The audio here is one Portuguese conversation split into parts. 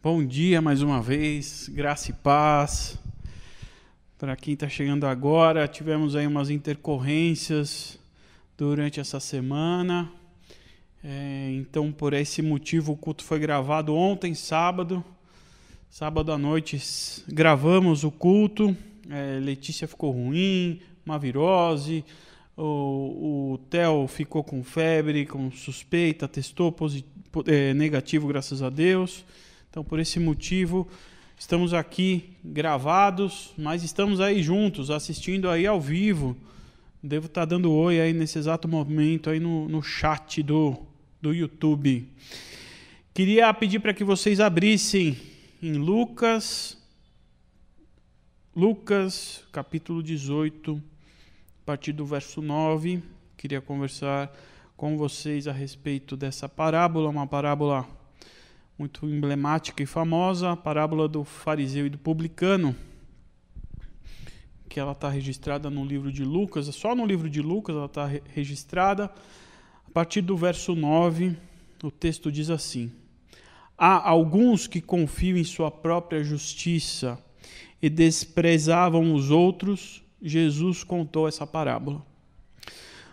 Bom dia mais uma vez, graça e paz. Para quem está chegando agora, tivemos aí umas intercorrências durante essa semana. É, então, por esse motivo, o culto foi gravado ontem, sábado. Sábado à noite gravamos o culto. É, Letícia ficou ruim, uma virose. O, o Theo ficou com febre, com suspeita, testou é, negativo, graças a Deus. Então, por esse motivo, estamos aqui gravados, mas estamos aí juntos, assistindo aí ao vivo. Devo estar dando oi aí nesse exato momento aí no, no chat do, do YouTube. Queria pedir para que vocês abrissem em Lucas, Lucas, capítulo 18, a partir do verso 9. Queria conversar com vocês a respeito dessa parábola, uma parábola muito emblemática e famosa, a parábola do fariseu e do publicano, que ela está registrada no livro de Lucas, só no livro de Lucas ela está registrada. A partir do verso 9, o texto diz assim: Há alguns que confiam em sua própria justiça e desprezavam os outros. Jesus contou essa parábola.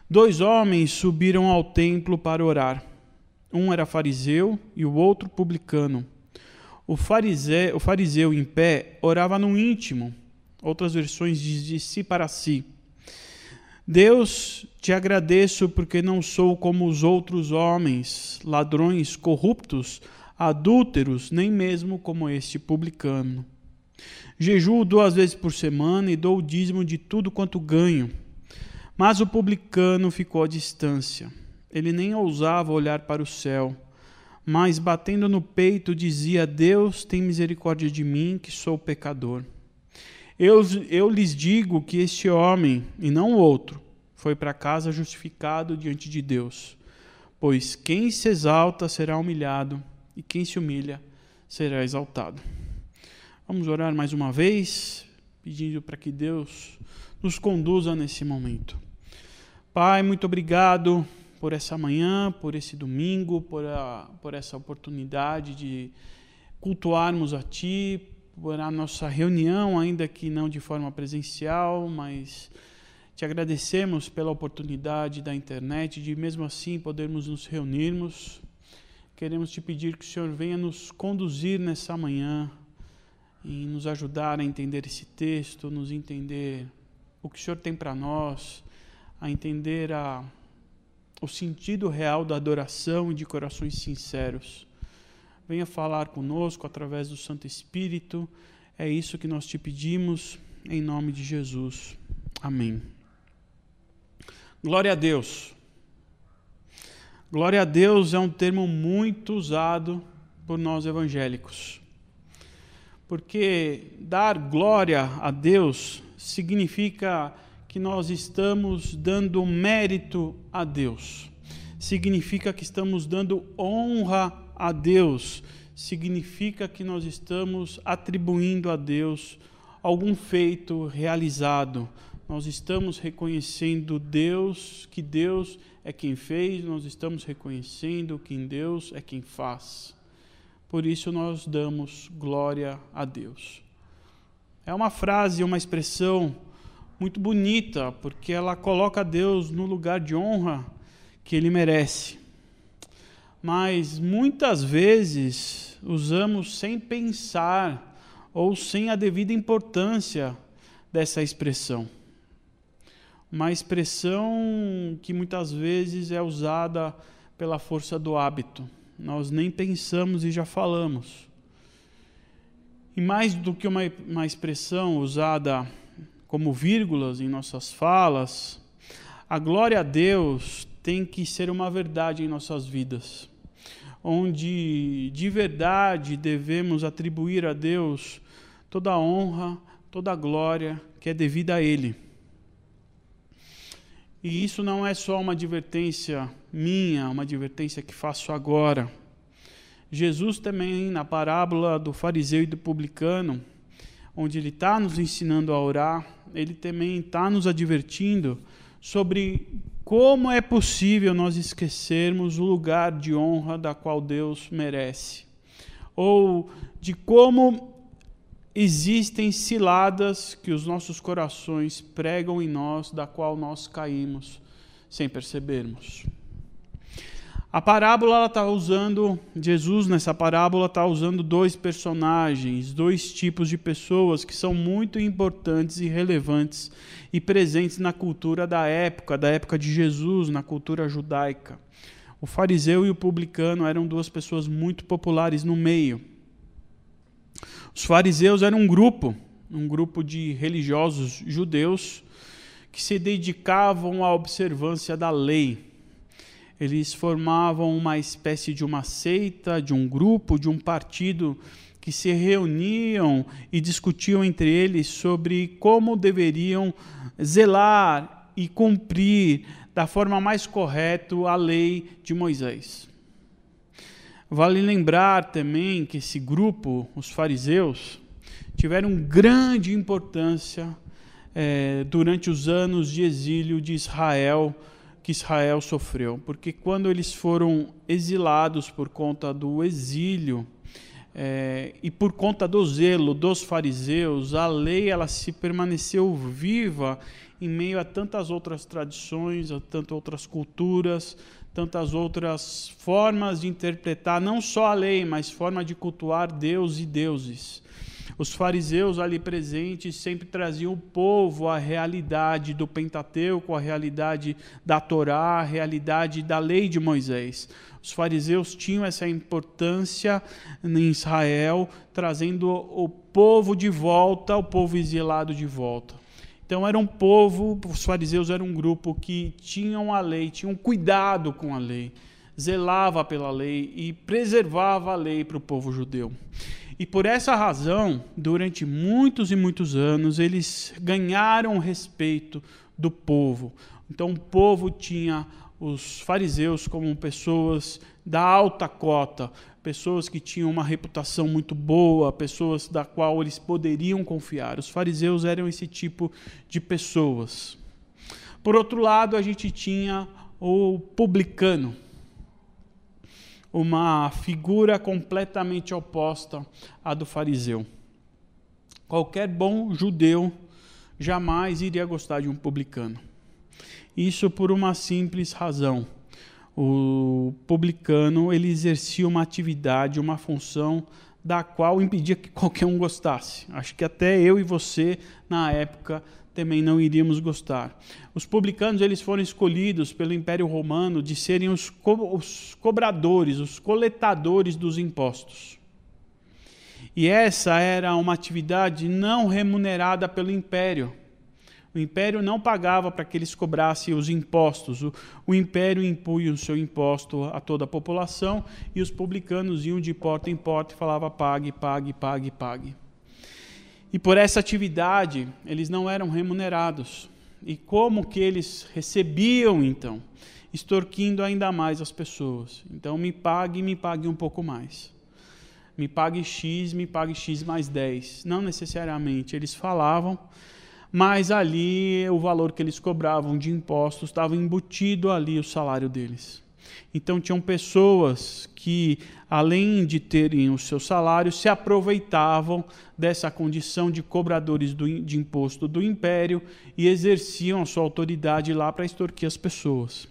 Dois homens subiram ao templo para orar. Um era fariseu e o outro publicano. O fariseu, o fariseu em pé orava no íntimo. Outras versões diz de si para si. Deus, te agradeço porque não sou como os outros homens, ladrões, corruptos, adúlteros, nem mesmo como este publicano. Jejuo duas vezes por semana e dou o dízimo de tudo quanto ganho. Mas o publicano ficou à distância ele nem ousava olhar para o céu, mas batendo no peito dizia: Deus tem misericórdia de mim, que sou pecador. Eu, eu lhes digo que este homem, e não outro, foi para casa justificado diante de Deus. Pois quem se exalta será humilhado, e quem se humilha será exaltado. Vamos orar mais uma vez, pedindo para que Deus nos conduza nesse momento. Pai, muito obrigado por essa manhã, por esse domingo, por, a, por essa oportunidade de cultuarmos a Ti, por a nossa reunião, ainda que não de forma presencial, mas te agradecemos pela oportunidade da internet, de mesmo assim podermos nos reunirmos. Queremos te pedir que o Senhor venha nos conduzir nessa manhã e nos ajudar a entender esse texto, nos entender o que o Senhor tem para nós, a entender a o sentido real da adoração e de corações sinceros. Venha falar conosco através do Santo Espírito. É isso que nós te pedimos, em nome de Jesus. Amém. Glória a Deus. Glória a Deus é um termo muito usado por nós evangélicos. Porque dar glória a Deus significa que nós estamos dando mérito a Deus. Significa que estamos dando honra a Deus. Significa que nós estamos atribuindo a Deus algum feito realizado. Nós estamos reconhecendo Deus, que Deus é quem fez, nós estamos reconhecendo que Deus é quem faz. Por isso nós damos glória a Deus. É uma frase, uma expressão muito bonita, porque ela coloca Deus no lugar de honra que ele merece. Mas muitas vezes usamos sem pensar ou sem a devida importância dessa expressão. Uma expressão que muitas vezes é usada pela força do hábito. Nós nem pensamos e já falamos. E mais do que uma, uma expressão usada como vírgulas em nossas falas, a glória a Deus tem que ser uma verdade em nossas vidas, onde de verdade devemos atribuir a Deus toda a honra, toda a glória que é devida a Ele. E isso não é só uma advertência minha, uma advertência que faço agora. Jesus também, na parábola do fariseu e do publicano, onde ele está nos ensinando a orar, ele também está nos advertindo sobre como é possível nós esquecermos o lugar de honra da qual Deus merece, ou de como existem ciladas que os nossos corações pregam em nós, da qual nós caímos sem percebermos. A parábola está usando, Jesus nessa parábola está usando dois personagens, dois tipos de pessoas que são muito importantes e relevantes e presentes na cultura da época, da época de Jesus, na cultura judaica. O fariseu e o publicano eram duas pessoas muito populares no meio. Os fariseus eram um grupo, um grupo de religiosos judeus que se dedicavam à observância da lei eles formavam uma espécie de uma seita, de um grupo, de um partido que se reuniam e discutiam entre eles sobre como deveriam zelar e cumprir da forma mais correta a lei de Moisés. Vale lembrar também que esse grupo, os fariseus, tiveram grande importância eh, durante os anos de exílio de Israel que Israel sofreu, porque quando eles foram exilados por conta do exílio é, e por conta do zelo dos fariseus, a lei ela se permaneceu viva em meio a tantas outras tradições, a tantas outras culturas, tantas outras formas de interpretar não só a lei, mas forma de cultuar Deus e deuses. Os fariseus ali presentes sempre traziam o povo à realidade do Pentateuco, à realidade da Torá, à realidade da lei de Moisés. Os fariseus tinham essa importância em Israel, trazendo o povo de volta, o povo exilado de volta. Então era um povo, os fariseus eram um grupo que tinham a lei, tinham cuidado com a lei, zelava pela lei e preservava a lei para o povo judeu. E por essa razão, durante muitos e muitos anos, eles ganharam o respeito do povo. Então, o povo tinha os fariseus como pessoas da alta cota, pessoas que tinham uma reputação muito boa, pessoas da qual eles poderiam confiar. Os fariseus eram esse tipo de pessoas. Por outro lado, a gente tinha o publicano, uma figura completamente oposta à do fariseu. Qualquer bom judeu jamais iria gostar de um publicano. Isso por uma simples razão. O publicano ele exercia uma atividade, uma função da qual impedia que qualquer um gostasse. Acho que até eu e você na época também não iríamos gostar. Os publicanos eles foram escolhidos pelo Império Romano de serem os, co os cobradores, os coletadores dos impostos. E essa era uma atividade não remunerada pelo Império. O Império não pagava para que eles cobrassem os impostos. O, o Império impunha o seu imposto a toda a população e os publicanos iam de porta em porta e falavam pague, pague, pague, pague. E por essa atividade, eles não eram remunerados. E como que eles recebiam então? Extorquindo ainda mais as pessoas. Então, me pague, me pague um pouco mais. Me pague X, me pague X mais 10. Não necessariamente. Eles falavam, mas ali o valor que eles cobravam de impostos estava embutido ali o salário deles. Então tinham pessoas que, além de terem o seu salário, se aproveitavam dessa condição de cobradores do, de imposto do império e exerciam a sua autoridade lá para extorquir as pessoas.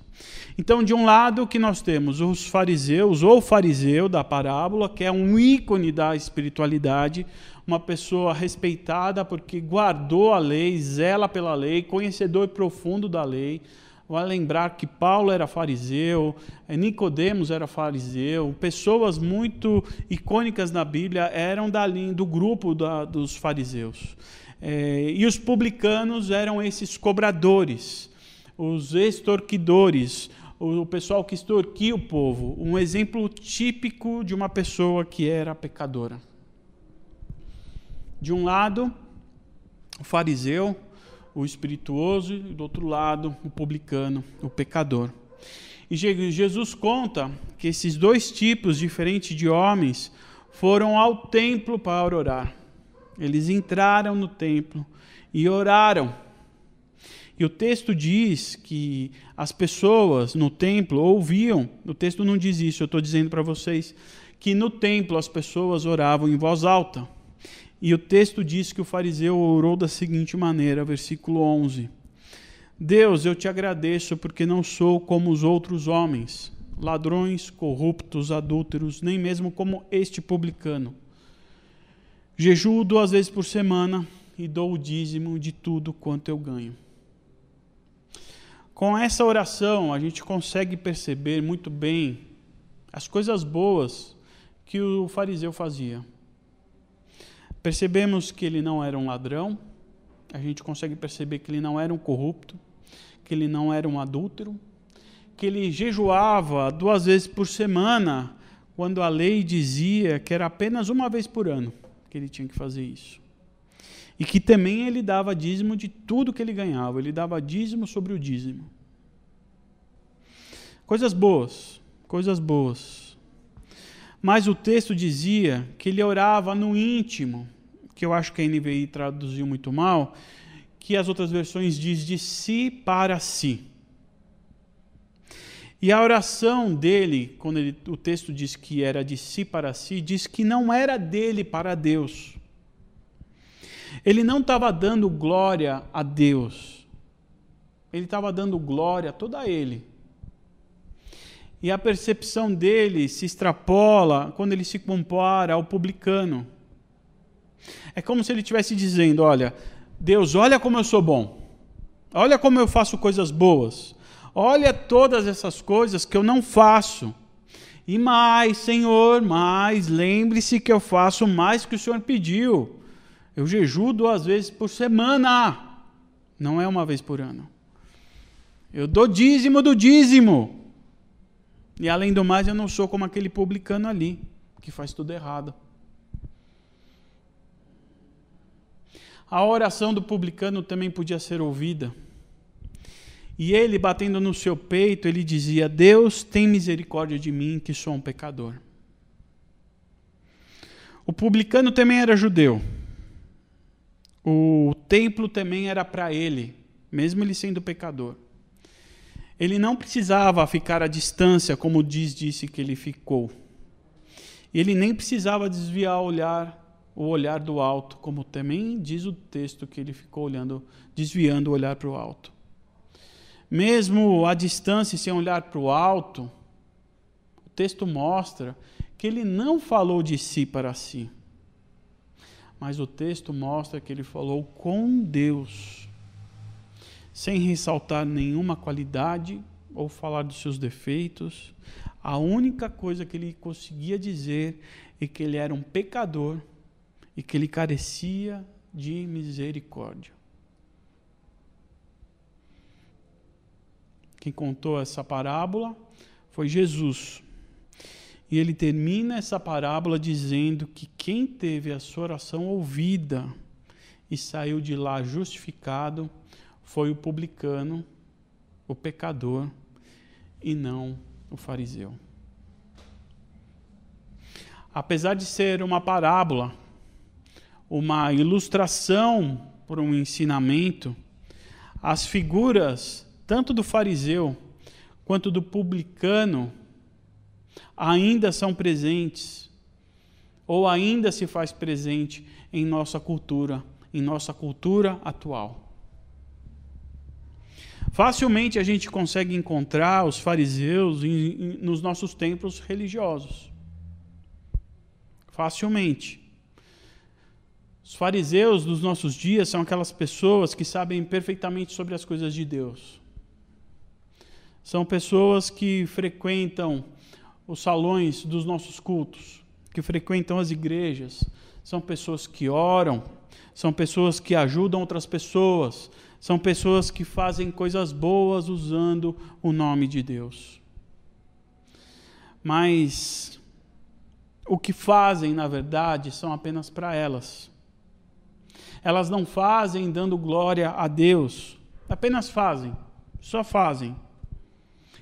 Então, de um lado, que nós temos os fariseus, ou fariseu da parábola, que é um ícone da espiritualidade, uma pessoa respeitada porque guardou a lei, zela pela lei, conhecedor profundo da lei, Vale lembrar que Paulo era fariseu, eh, Nicodemos era fariseu, pessoas muito icônicas na Bíblia eram do grupo da, dos fariseus. É, e os publicanos eram esses cobradores, os extorquidores, o pessoal que extorquia o povo. Um exemplo típico de uma pessoa que era pecadora. De um lado, o fariseu, o espirituoso, e do outro lado, o publicano, o pecador. E Jesus conta que esses dois tipos diferentes de homens foram ao templo para orar. Eles entraram no templo e oraram. E o texto diz que as pessoas no templo ouviam, o texto não diz isso, eu estou dizendo para vocês, que no templo as pessoas oravam em voz alta. E o texto diz que o fariseu orou da seguinte maneira, versículo 11: Deus, eu te agradeço porque não sou como os outros homens, ladrões, corruptos, adúlteros, nem mesmo como este publicano. Jejuo duas vezes por semana e dou o dízimo de tudo quanto eu ganho. Com essa oração, a gente consegue perceber muito bem as coisas boas que o fariseu fazia. Percebemos que ele não era um ladrão, a gente consegue perceber que ele não era um corrupto, que ele não era um adúltero, que ele jejuava duas vezes por semana, quando a lei dizia que era apenas uma vez por ano que ele tinha que fazer isso. E que também ele dava dízimo de tudo que ele ganhava, ele dava dízimo sobre o dízimo. Coisas boas, coisas boas. Mas o texto dizia que ele orava no íntimo, que eu acho que a NVI traduziu muito mal, que as outras versões diz de si para si. E a oração dele, quando ele, o texto diz que era de si para si, diz que não era dele para Deus. Ele não estava dando glória a Deus. Ele estava dando glória toda a ele. E a percepção dele se extrapola quando ele se compara ao publicano. É como se ele estivesse dizendo: Olha, Deus, olha como eu sou bom. Olha como eu faço coisas boas. Olha todas essas coisas que eu não faço. E mais, Senhor, mais, lembre-se que eu faço mais que o Senhor pediu. Eu jejuo duas vezes por semana, não é uma vez por ano. Eu dou dízimo do dízimo. E além do mais, eu não sou como aquele publicano ali, que faz tudo errado. A oração do publicano também podia ser ouvida. E ele, batendo no seu peito, ele dizia: Deus, tem misericórdia de mim, que sou um pecador. O publicano também era judeu. O templo também era para ele, mesmo ele sendo pecador. Ele não precisava ficar à distância, como diz disse que ele ficou. Ele nem precisava desviar o olhar, o olhar do alto, como também diz o texto que ele ficou olhando, desviando o olhar para o alto. Mesmo à distância, sem olhar para o alto, o texto mostra que ele não falou de si para si mas o texto mostra que ele falou com Deus, sem ressaltar nenhuma qualidade ou falar dos seus defeitos. A única coisa que ele conseguia dizer é que ele era um pecador e que ele carecia de misericórdia. Quem contou essa parábola foi Jesus. E ele termina essa parábola dizendo que quem teve a sua oração ouvida e saiu de lá justificado foi o publicano, o pecador, e não o fariseu. Apesar de ser uma parábola, uma ilustração por um ensinamento, as figuras, tanto do fariseu quanto do publicano, ainda são presentes, ou ainda se faz presente em nossa cultura, em nossa cultura atual. Facilmente a gente consegue encontrar os fariseus em, em, nos nossos templos religiosos. Facilmente. Os fariseus dos nossos dias são aquelas pessoas que sabem perfeitamente sobre as coisas de Deus. São pessoas que frequentam os salões dos nossos cultos, que frequentam as igrejas, são pessoas que oram, são pessoas que ajudam outras pessoas, são pessoas que fazem coisas boas usando o nome de Deus. Mas o que fazem, na verdade, são apenas para elas. Elas não fazem dando glória a Deus, apenas fazem, só fazem.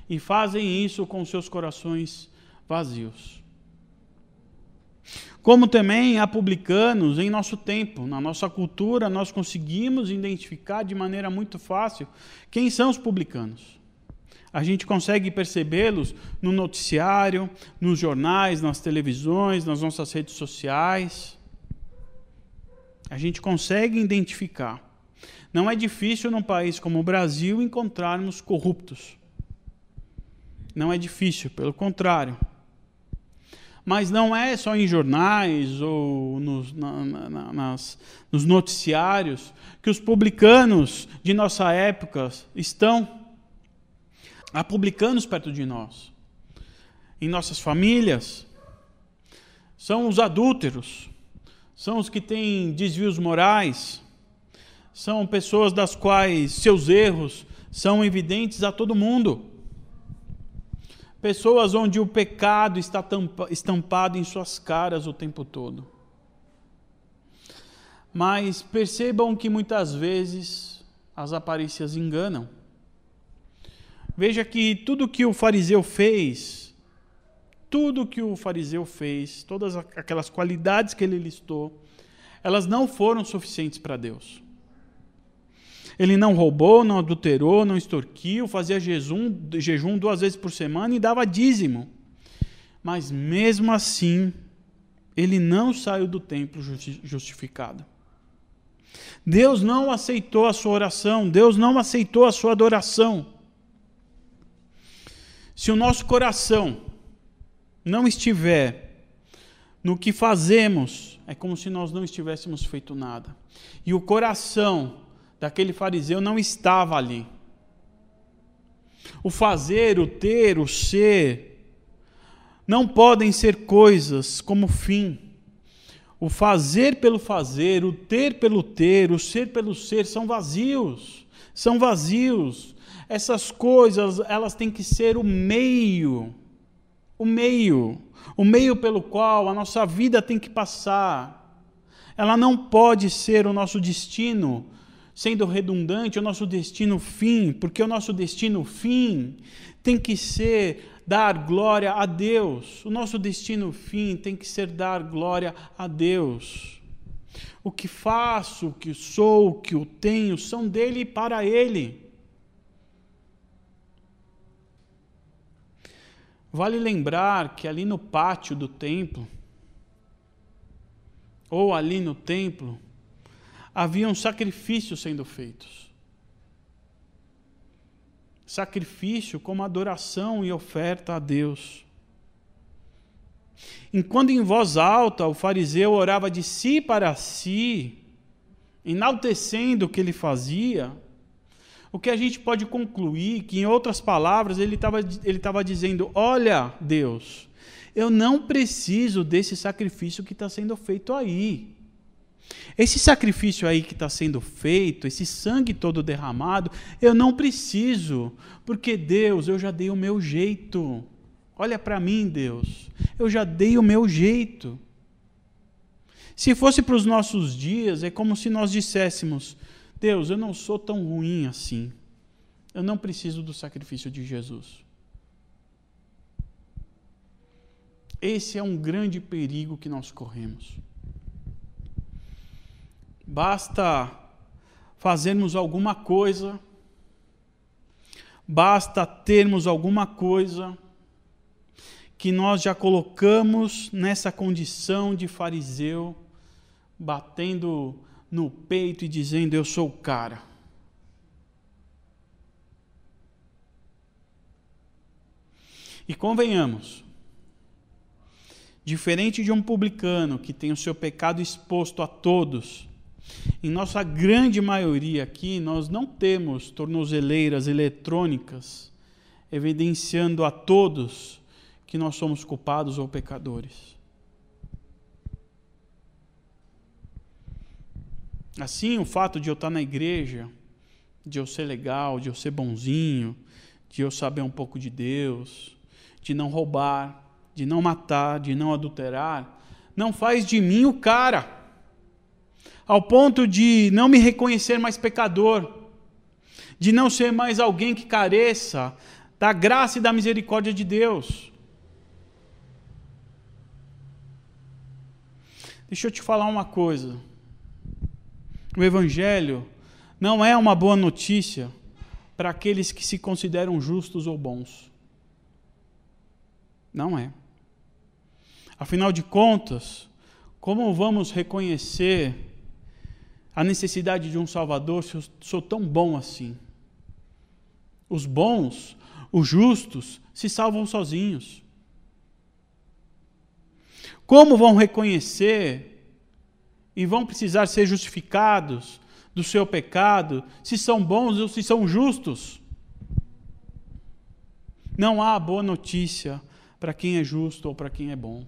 E fazem isso com seus corações vazios. Como também há publicanos em nosso tempo, na nossa cultura, nós conseguimos identificar de maneira muito fácil quem são os publicanos. A gente consegue percebê-los no noticiário, nos jornais, nas televisões, nas nossas redes sociais. A gente consegue identificar. Não é difícil num país como o Brasil encontrarmos corruptos. Não é difícil, pelo contrário. Mas não é só em jornais ou nos, na, na, nas, nos noticiários que os publicanos de nossa época estão. Há publicanos perto de nós, em nossas famílias. São os adúlteros, são os que têm desvios morais, são pessoas das quais seus erros são evidentes a todo mundo. Pessoas onde o pecado está estampado em suas caras o tempo todo. Mas percebam que muitas vezes as aparências enganam. Veja que tudo que o fariseu fez, tudo que o fariseu fez, todas aquelas qualidades que ele listou, elas não foram suficientes para Deus. Ele não roubou, não adulterou, não extorquiu, fazia jejum, jejum duas vezes por semana e dava dízimo. Mas mesmo assim, ele não saiu do templo justificado. Deus não aceitou a sua oração, Deus não aceitou a sua adoração. Se o nosso coração não estiver no que fazemos, é como se nós não estivéssemos feito nada. E o coração daquele fariseu não estava ali. O fazer, o ter, o ser, não podem ser coisas como fim. O fazer pelo fazer, o ter pelo ter, o ser pelo ser são vazios. São vazios. Essas coisas, elas têm que ser o meio. O meio. O meio pelo qual a nossa vida tem que passar. Ela não pode ser o nosso destino sendo redundante, o nosso destino fim, porque o nosso destino fim tem que ser dar glória a Deus. O nosso destino fim tem que ser dar glória a Deus. O que faço, o que sou, o que eu tenho, são dele e para ele. Vale lembrar que ali no pátio do templo, ou ali no templo, haviam sacrifícios sendo feitos. Sacrifício como adoração e oferta a Deus. Enquanto em voz alta o fariseu orava de si para si, enaltecendo o que ele fazia, o que a gente pode concluir que, em outras palavras, ele estava ele dizendo: Olha, Deus, eu não preciso desse sacrifício que está sendo feito aí. Esse sacrifício aí que está sendo feito, esse sangue todo derramado, eu não preciso, porque Deus, eu já dei o meu jeito. Olha para mim, Deus, eu já dei o meu jeito. Se fosse para os nossos dias, é como se nós disséssemos: Deus, eu não sou tão ruim assim. Eu não preciso do sacrifício de Jesus. Esse é um grande perigo que nós corremos. Basta fazermos alguma coisa, basta termos alguma coisa que nós já colocamos nessa condição de fariseu, batendo no peito e dizendo: Eu sou o cara. E convenhamos, diferente de um publicano que tem o seu pecado exposto a todos, em nossa grande maioria aqui, nós não temos tornozeleiras eletrônicas evidenciando a todos que nós somos culpados ou pecadores. Assim, o fato de eu estar na igreja, de eu ser legal, de eu ser bonzinho, de eu saber um pouco de Deus, de não roubar, de não matar, de não adulterar, não faz de mim o cara ao ponto de não me reconhecer mais pecador, de não ser mais alguém que careça da graça e da misericórdia de Deus. Deixa eu te falar uma coisa. O Evangelho não é uma boa notícia para aqueles que se consideram justos ou bons. Não é. Afinal de contas, como vamos reconhecer a necessidade de um Salvador se eu sou tão bom assim? Os bons, os justos, se salvam sozinhos. Como vão reconhecer e vão precisar ser justificados do seu pecado se são bons ou se são justos? Não há boa notícia para quem é justo ou para quem é bom.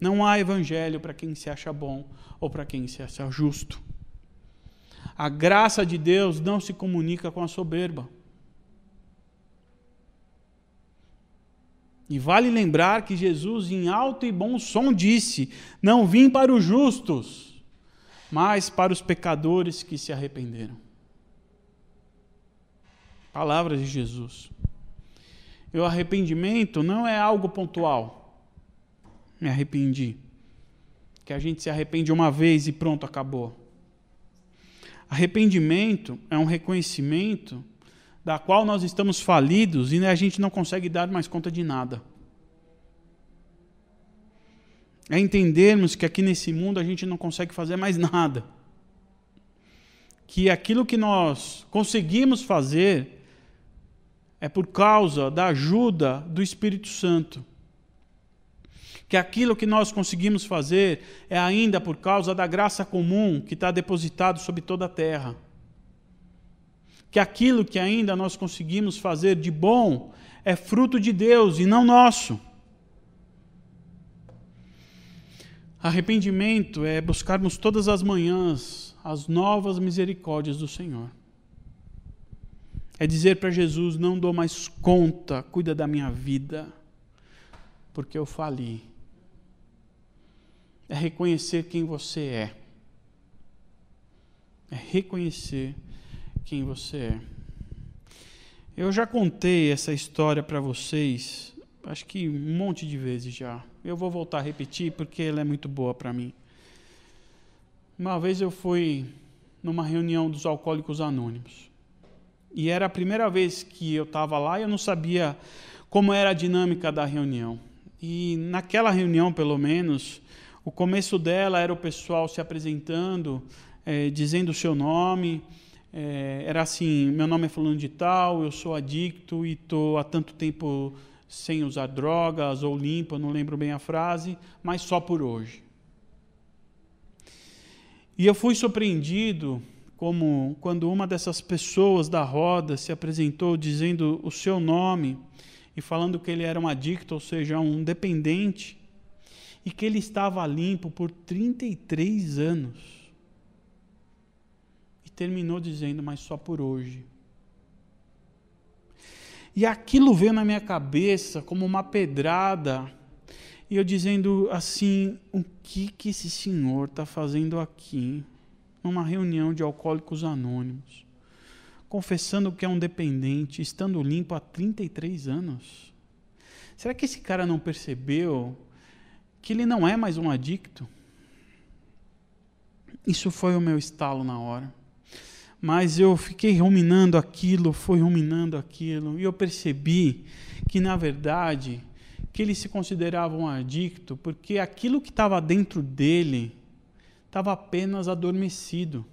Não há evangelho para quem se acha bom ou para quem se acha justo. A graça de Deus não se comunica com a soberba. E vale lembrar que Jesus, em alto e bom som, disse: Não vim para os justos, mas para os pecadores que se arrependeram. Palavras de Jesus. E o arrependimento não é algo pontual. Me arrependi. Que a gente se arrepende uma vez e pronto, acabou. Arrependimento é um reconhecimento da qual nós estamos falidos e a gente não consegue dar mais conta de nada. É entendermos que aqui nesse mundo a gente não consegue fazer mais nada. Que aquilo que nós conseguimos fazer é por causa da ajuda do Espírito Santo. Que aquilo que nós conseguimos fazer é ainda por causa da graça comum que está depositado sobre toda a terra que aquilo que ainda nós conseguimos fazer de bom é fruto de Deus e não nosso. Arrependimento é buscarmos todas as manhãs as novas misericórdias do Senhor. É dizer para Jesus: não dou mais conta, cuida da minha vida, porque eu fali. É reconhecer quem você é. É reconhecer quem você é. Eu já contei essa história para vocês, acho que um monte de vezes já. Eu vou voltar a repetir porque ela é muito boa para mim. Uma vez eu fui numa reunião dos alcoólicos anônimos. E era a primeira vez que eu estava lá e eu não sabia como era a dinâmica da reunião. E naquela reunião, pelo menos, o começo dela era o pessoal se apresentando, é, dizendo o seu nome, é, era assim: meu nome é Fulano de Tal, eu sou adicto e estou há tanto tempo sem usar drogas ou limpo, não lembro bem a frase, mas só por hoje. E eu fui surpreendido como quando uma dessas pessoas da roda se apresentou dizendo o seu nome e falando que ele era um adicto, ou seja, um dependente, e que ele estava limpo por 33 anos terminou dizendo, mas só por hoje. E aquilo veio na minha cabeça como uma pedrada. E eu dizendo assim: o que, que esse senhor está fazendo aqui? Numa reunião de alcoólicos anônimos. Confessando que é um dependente, estando limpo há 33 anos. Será que esse cara não percebeu que ele não é mais um adicto? Isso foi o meu estalo na hora. Mas eu fiquei ruminando aquilo, foi ruminando aquilo, e eu percebi que, na verdade, que ele se considerava um adicto, porque aquilo que estava dentro dele estava apenas adormecido.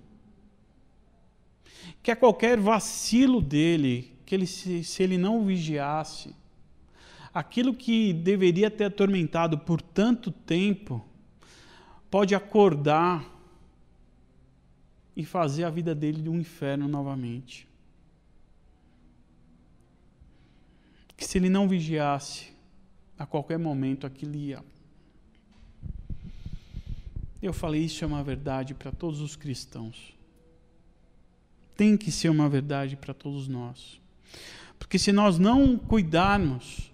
Que a qualquer vacilo dele, que ele se, se ele não vigiasse, aquilo que deveria ter atormentado por tanto tempo, pode acordar e fazer a vida dele de um inferno novamente. Que se ele não vigiasse, a qualquer momento aquilo ia. Eu falei, isso é uma verdade para todos os cristãos. Tem que ser uma verdade para todos nós. Porque se nós não cuidarmos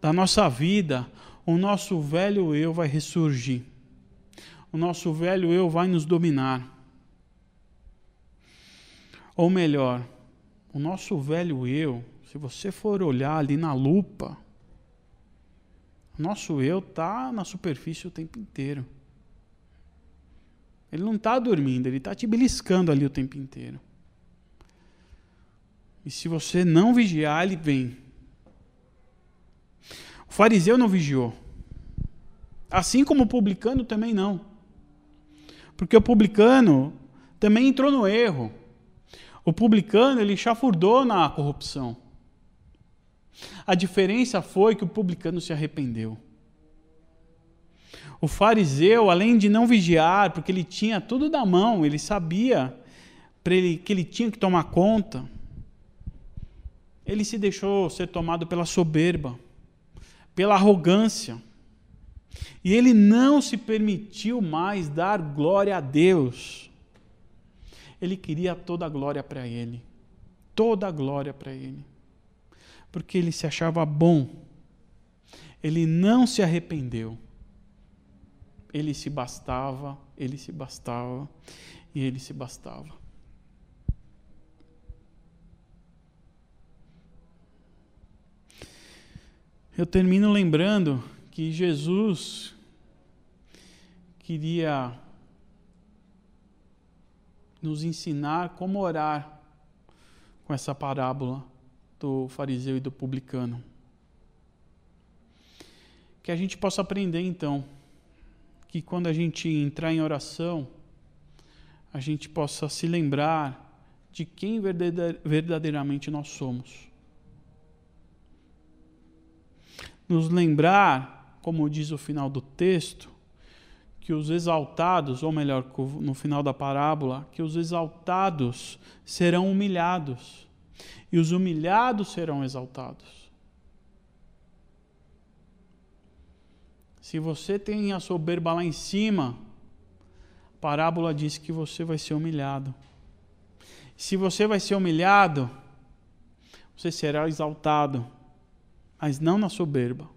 da nossa vida, o nosso velho eu vai ressurgir. O nosso velho eu vai nos dominar. Ou melhor, o nosso velho eu, se você for olhar ali na lupa, o nosso eu está na superfície o tempo inteiro. Ele não está dormindo, ele está te beliscando ali o tempo inteiro. E se você não vigiar, ele vem. O fariseu não vigiou. Assim como o publicano também não. Porque o publicano também entrou no erro. O publicano, ele chafurdou na corrupção. A diferença foi que o publicano se arrependeu. O fariseu, além de não vigiar, porque ele tinha tudo da mão, ele sabia que ele tinha que tomar conta, ele se deixou ser tomado pela soberba, pela arrogância. E ele não se permitiu mais dar glória a Deus. Ele queria toda a glória para ele. Toda a glória para ele. Porque ele se achava bom. Ele não se arrependeu. Ele se bastava, ele se bastava e ele se bastava. Eu termino lembrando que Jesus queria nos ensinar como orar com essa parábola do fariseu e do publicano. Que a gente possa aprender então que quando a gente entrar em oração, a gente possa se lembrar de quem verdadeiramente nós somos. Nos lembrar como diz o final do texto, que os exaltados, ou melhor, no final da parábola, que os exaltados serão humilhados e os humilhados serão exaltados. Se você tem a soberba lá em cima, a parábola diz que você vai ser humilhado. Se você vai ser humilhado, você será exaltado, mas não na soberba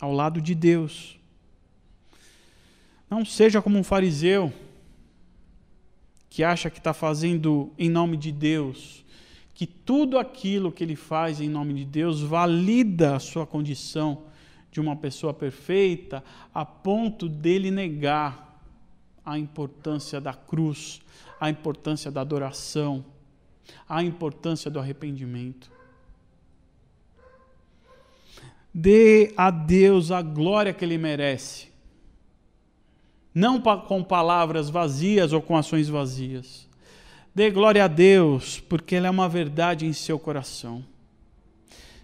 ao lado de Deus. Não seja como um fariseu que acha que está fazendo em nome de Deus, que tudo aquilo que ele faz em nome de Deus valida a sua condição de uma pessoa perfeita, a ponto dele negar a importância da cruz, a importância da adoração, a importância do arrependimento. Dê a Deus a glória que Ele merece. Não com palavras vazias ou com ações vazias. Dê glória a Deus, porque Ele é uma verdade em seu coração.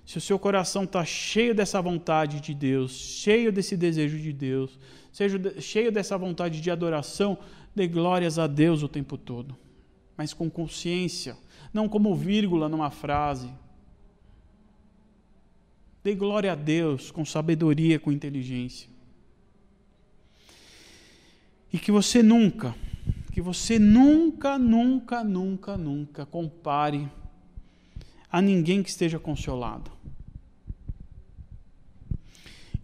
Se o seu coração está cheio dessa vontade de Deus, cheio desse desejo de Deus, seja cheio dessa vontade de adoração, dê glórias a Deus o tempo todo, mas com consciência, não como vírgula numa frase, Dê glória a Deus com sabedoria, com inteligência. E que você nunca, que você nunca, nunca, nunca, nunca compare a ninguém que esteja consolado.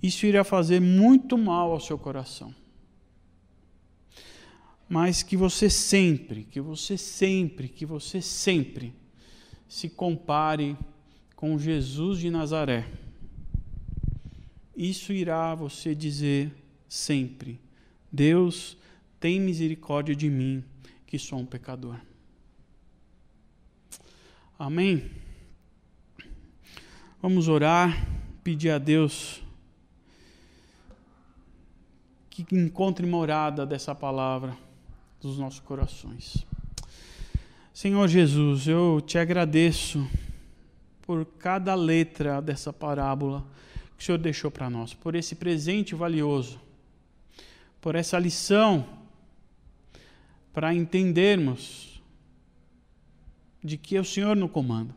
Isso irá fazer muito mal ao seu coração. Mas que você sempre, que você sempre, que você sempre se compare com Jesus de Nazaré isso irá você dizer sempre: Deus, tem misericórdia de mim, que sou um pecador. Amém? Vamos orar, pedir a Deus que encontre morada dessa palavra dos nossos corações. Senhor Jesus, eu te agradeço por cada letra dessa parábola que o Senhor deixou para nós, por esse presente valioso, por essa lição, para entendermos de que é o Senhor no comando,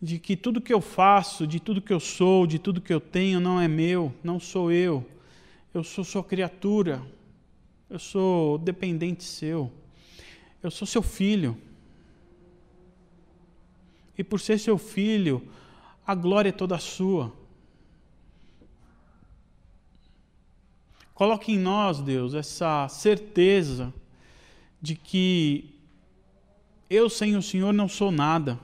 de que tudo que eu faço, de tudo que eu sou, de tudo que eu tenho não é meu, não sou eu, eu sou sua criatura, eu sou dependente seu, eu sou seu filho. E por ser seu filho, a glória é toda sua. Coloque em nós, Deus, essa certeza de que eu sem o Senhor não sou nada.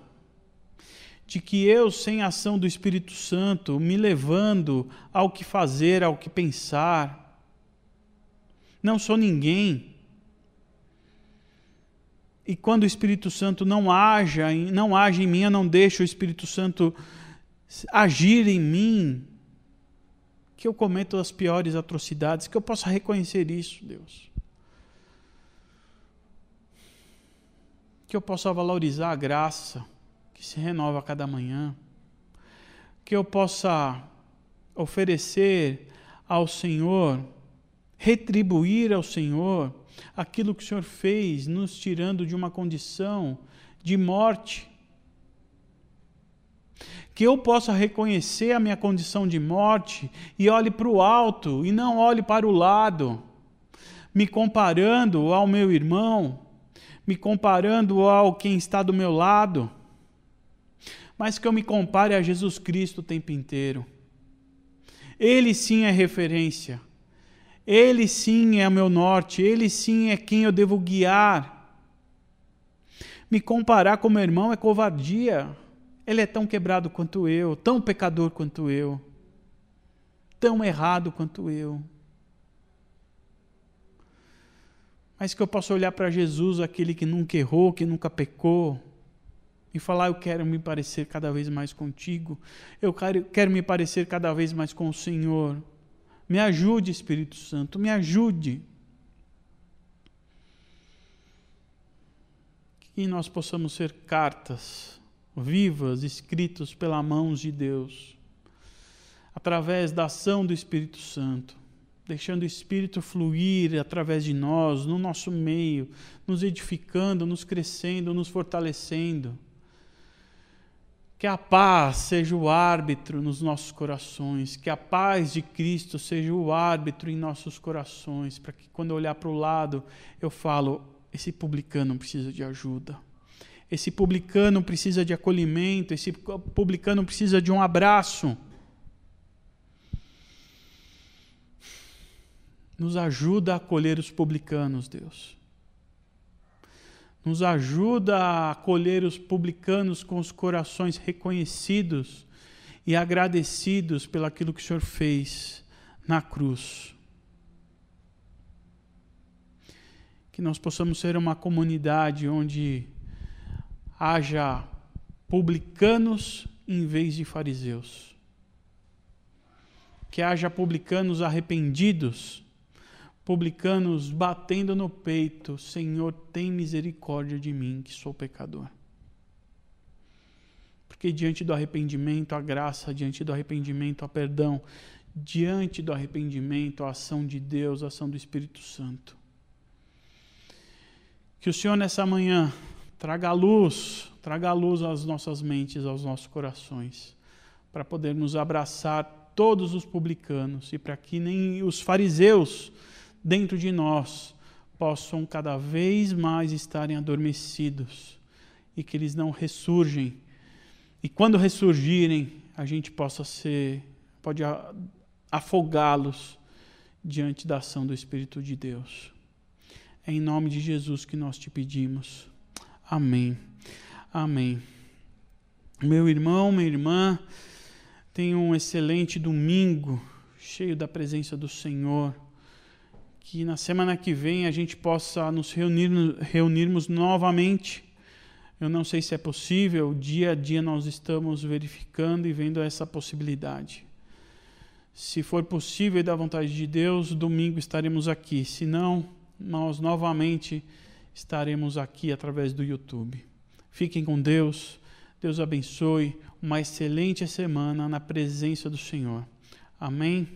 De que eu, sem a ação do Espírito Santo, me levando ao que fazer, ao que pensar, não sou ninguém. e quando o Espírito Santo não haja, não age em mim, eu não deixo o Espírito Santo agir em mim, que eu cometo as piores atrocidades, que eu possa reconhecer isso, Deus. Que eu possa valorizar a graça que se renova a cada manhã. Que eu possa oferecer ao Senhor, retribuir ao Senhor aquilo que o Senhor fez, nos tirando de uma condição de morte. Que eu possa reconhecer a minha condição de morte e olhe para o alto e não olhe para o lado, me comparando ao meu irmão, me comparando ao quem está do meu lado, mas que eu me compare a Jesus Cristo o tempo inteiro. Ele sim é referência. Ele sim é o meu norte, ele sim é quem eu devo guiar. Me comparar com meu irmão é covardia. Ele é tão quebrado quanto eu, tão pecador quanto eu, tão errado quanto eu. Mas que eu possa olhar para Jesus, aquele que nunca errou, que nunca pecou, e falar: Eu quero me parecer cada vez mais contigo, eu quero, quero me parecer cada vez mais com o Senhor. Me ajude, Espírito Santo, me ajude. Que nós possamos ser cartas vivas, escritas pela mão de Deus, através da ação do Espírito Santo, deixando o Espírito fluir através de nós, no nosso meio, nos edificando, nos crescendo, nos fortalecendo. Que a paz seja o árbitro nos nossos corações, que a paz de Cristo seja o árbitro em nossos corações, para que quando eu olhar para o lado, eu falo: esse publicano precisa de ajuda. Esse publicano precisa de acolhimento, esse publicano precisa de um abraço. Nos ajuda a acolher os publicanos, Deus nos ajuda a acolher os publicanos com os corações reconhecidos e agradecidos pelo aquilo que o Senhor fez na cruz. Que nós possamos ser uma comunidade onde haja publicanos em vez de fariseus. Que haja publicanos arrependidos publicanos batendo no peito: Senhor, tem misericórdia de mim, que sou pecador. Porque diante do arrependimento, a graça, diante do arrependimento, a perdão, diante do arrependimento, a ação de Deus, a ação do Espírito Santo. Que o Senhor nessa manhã traga luz, traga luz às nossas mentes, aos nossos corações, para podermos abraçar todos os publicanos e para que nem os fariseus dentro de nós possam cada vez mais estarem adormecidos e que eles não ressurgem. E quando ressurgirem, a gente possa ser, pode afogá-los diante da ação do Espírito de Deus. É em nome de Jesus que nós te pedimos. Amém. Amém. Meu irmão, minha irmã, tenha um excelente domingo, cheio da presença do Senhor que na semana que vem a gente possa nos reunir, reunirmos novamente. Eu não sei se é possível, dia a dia nós estamos verificando e vendo essa possibilidade. Se for possível e da vontade de Deus, domingo estaremos aqui. Se não, nós novamente estaremos aqui através do YouTube. Fiquem com Deus. Deus abençoe. Uma excelente semana na presença do Senhor. Amém.